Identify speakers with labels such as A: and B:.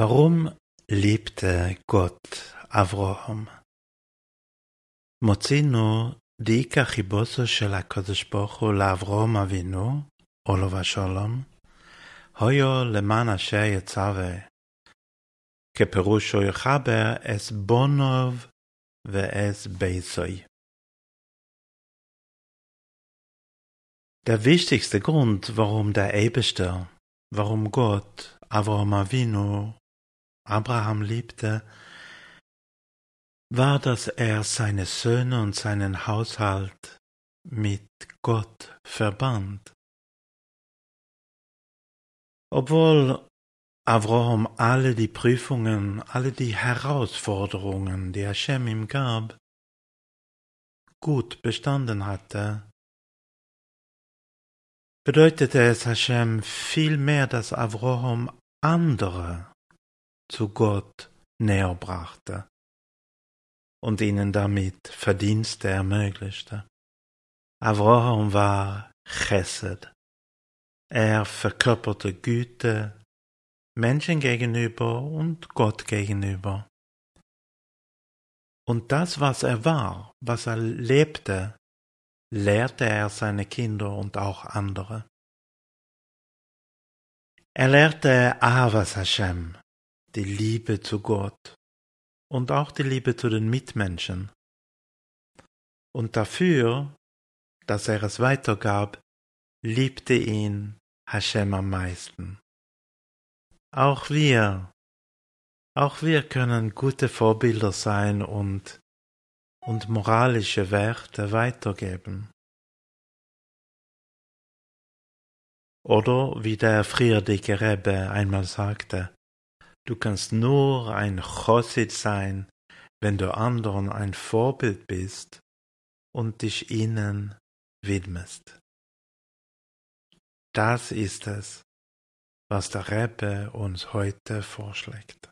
A: Warum liebte Gott Avraham? מוצאינו דאיכא חיבוסו של הקדוש ברוך הוא לאברהם אבינו, עולו ושלום, היו למען אשר יצווה, כפירושו יחבר אס בונוב ואס בייסוי. Der wichtigste Grund, warum der Eberste, warum Gott Avraham Avinu Abraham liebte, war, dass er seine Söhne und seinen Haushalt mit Gott verband. Obwohl Abraham alle die Prüfungen, alle die Herausforderungen, die Hashem ihm gab, gut bestanden hatte, bedeutete es Hashem viel mehr, dass Abraham andere zu Gott näher brachte und ihnen damit Verdienste ermöglichte. Avraham war Chesed. Er verkörperte Güte Menschen gegenüber und Gott gegenüber. Und das, was er war, was er lebte, lehrte er seine Kinder und auch andere. Er lehrte Avas Hashem, die Liebe zu Gott und auch die Liebe zu den Mitmenschen. Und dafür, dass er es weitergab, liebte ihn Hashem am meisten. Auch wir, auch wir können gute Vorbilder sein und, und moralische Werte weitergeben. Oder wie der friedliche Rebbe einmal sagte, Du kannst nur ein Chosid sein, wenn du anderen ein Vorbild bist und dich ihnen widmest. Das ist es, was der Rebbe uns heute vorschlägt.